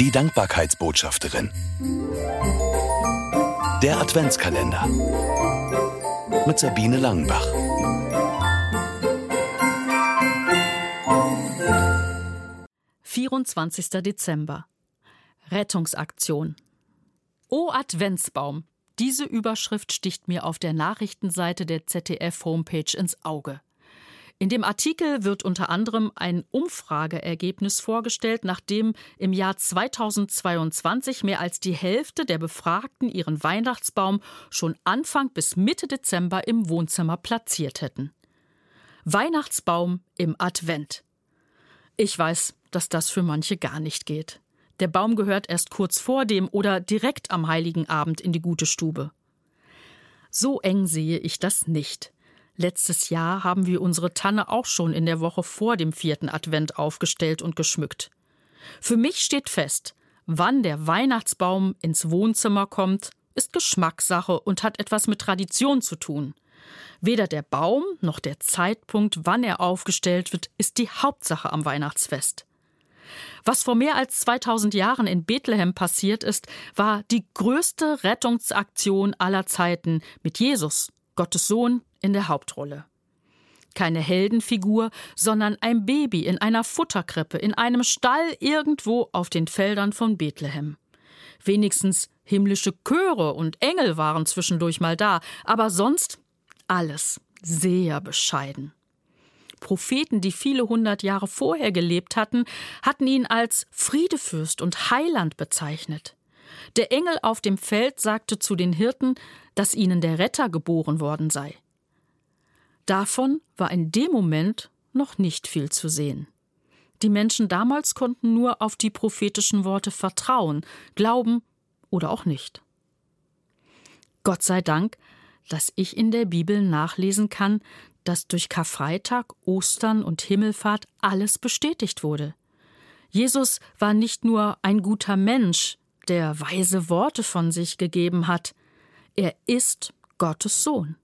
Die Dankbarkeitsbotschafterin. Der Adventskalender. Mit Sabine Langenbach. Vierundzwanzigster Dezember. Rettungsaktion. O Adventsbaum! Diese Überschrift sticht mir auf der Nachrichtenseite der ZDF-Homepage ins Auge. In dem Artikel wird unter anderem ein Umfrageergebnis vorgestellt, nachdem im Jahr 2022 mehr als die Hälfte der Befragten ihren Weihnachtsbaum schon Anfang bis Mitte Dezember im Wohnzimmer platziert hätten. Weihnachtsbaum im Advent. Ich weiß, dass das für manche gar nicht geht. Der Baum gehört erst kurz vor dem oder direkt am heiligen Abend in die gute Stube. So eng sehe ich das nicht. Letztes Jahr haben wir unsere Tanne auch schon in der Woche vor dem vierten Advent aufgestellt und geschmückt. Für mich steht fest, wann der Weihnachtsbaum ins Wohnzimmer kommt, ist Geschmackssache und hat etwas mit Tradition zu tun. Weder der Baum noch der Zeitpunkt, wann er aufgestellt wird, ist die Hauptsache am Weihnachtsfest. Was vor mehr als 2000 Jahren in Bethlehem passiert ist, war die größte Rettungsaktion aller Zeiten mit Jesus, Gottes Sohn, in der Hauptrolle. Keine Heldenfigur, sondern ein Baby in einer Futterkrippe, in einem Stall irgendwo auf den Feldern von Bethlehem. Wenigstens himmlische Chöre und Engel waren zwischendurch mal da, aber sonst alles sehr bescheiden. Propheten, die viele hundert Jahre vorher gelebt hatten, hatten ihn als Friedefürst und Heiland bezeichnet. Der Engel auf dem Feld sagte zu den Hirten, dass ihnen der Retter geboren worden sei. Davon war in dem Moment noch nicht viel zu sehen. Die Menschen damals konnten nur auf die prophetischen Worte vertrauen, glauben oder auch nicht. Gott sei Dank, dass ich in der Bibel nachlesen kann, dass durch Karfreitag, Ostern und Himmelfahrt alles bestätigt wurde. Jesus war nicht nur ein guter Mensch, der weise Worte von sich gegeben hat, er ist Gottes Sohn.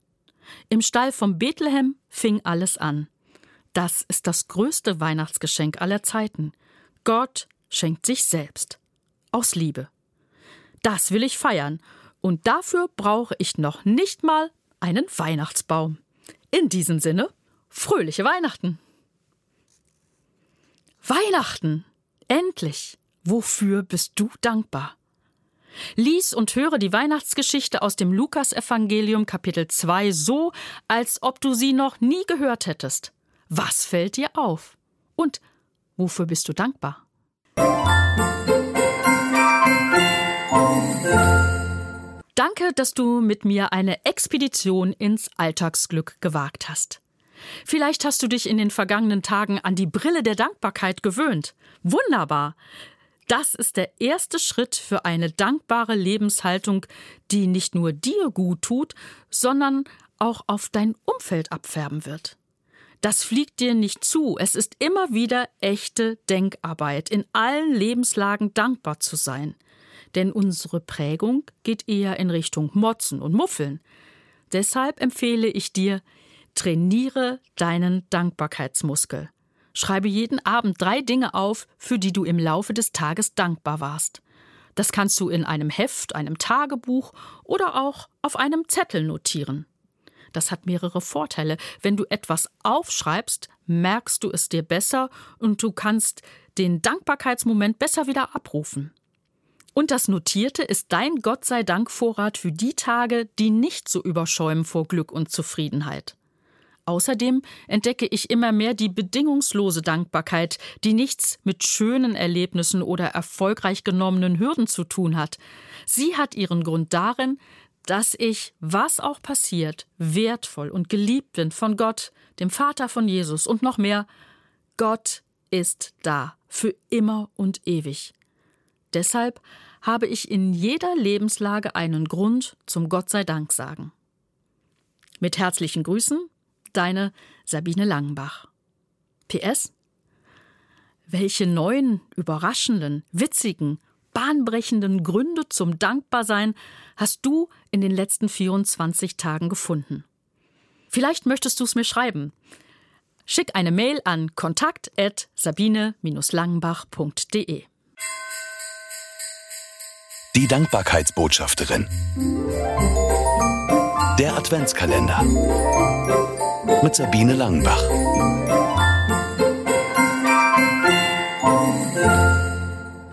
Im Stall von Bethlehem fing alles an. Das ist das größte Weihnachtsgeschenk aller Zeiten. Gott schenkt sich selbst. Aus Liebe. Das will ich feiern. Und dafür brauche ich noch nicht mal einen Weihnachtsbaum. In diesem Sinne, fröhliche Weihnachten. Weihnachten. Endlich. Wofür bist du dankbar? Lies und höre die Weihnachtsgeschichte aus dem Lukasevangelium Kapitel 2 so, als ob du sie noch nie gehört hättest. Was fällt dir auf? Und wofür bist du dankbar? Danke, dass du mit mir eine Expedition ins Alltagsglück gewagt hast. Vielleicht hast du dich in den vergangenen Tagen an die Brille der Dankbarkeit gewöhnt. Wunderbar. Das ist der erste Schritt für eine dankbare Lebenshaltung, die nicht nur dir gut tut, sondern auch auf dein Umfeld abfärben wird. Das fliegt dir nicht zu. Es ist immer wieder echte Denkarbeit, in allen Lebenslagen dankbar zu sein. Denn unsere Prägung geht eher in Richtung Motzen und Muffeln. Deshalb empfehle ich dir, trainiere deinen Dankbarkeitsmuskel. Schreibe jeden Abend drei Dinge auf, für die du im Laufe des Tages dankbar warst. Das kannst du in einem Heft, einem Tagebuch oder auch auf einem Zettel notieren. Das hat mehrere Vorteile. Wenn du etwas aufschreibst, merkst du es dir besser und du kannst den Dankbarkeitsmoment besser wieder abrufen. Und das Notierte ist dein Gott sei Dank Vorrat für die Tage, die nicht so überschäumen vor Glück und Zufriedenheit. Außerdem entdecke ich immer mehr die bedingungslose Dankbarkeit, die nichts mit schönen Erlebnissen oder erfolgreich genommenen Hürden zu tun hat. Sie hat ihren Grund darin, dass ich, was auch passiert, wertvoll und geliebt bin von Gott, dem Vater von Jesus und noch mehr. Gott ist da, für immer und ewig. Deshalb habe ich in jeder Lebenslage einen Grund zum Gott sei Dank sagen. Mit herzlichen Grüßen, Deine Sabine Langenbach. PS Welche neuen, überraschenden, witzigen, bahnbrechenden Gründe zum Dankbarsein hast du in den letzten 24 Tagen gefunden? Vielleicht möchtest du es mir schreiben. Schick eine Mail an kontakt@sabine-langenbach.de. Die Dankbarkeitsbotschafterin. Der Adventskalender. Mit Sabine Langenbach.